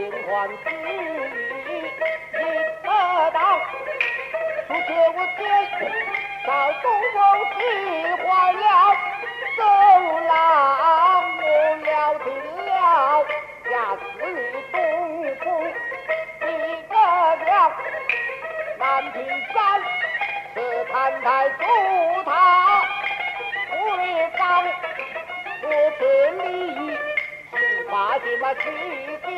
金之子，你得到，书写我爹早东风气坏了，走郎我了定了，下次东宫你得了，南屏山是看台主他回岗，我是李十八斤嘛七斤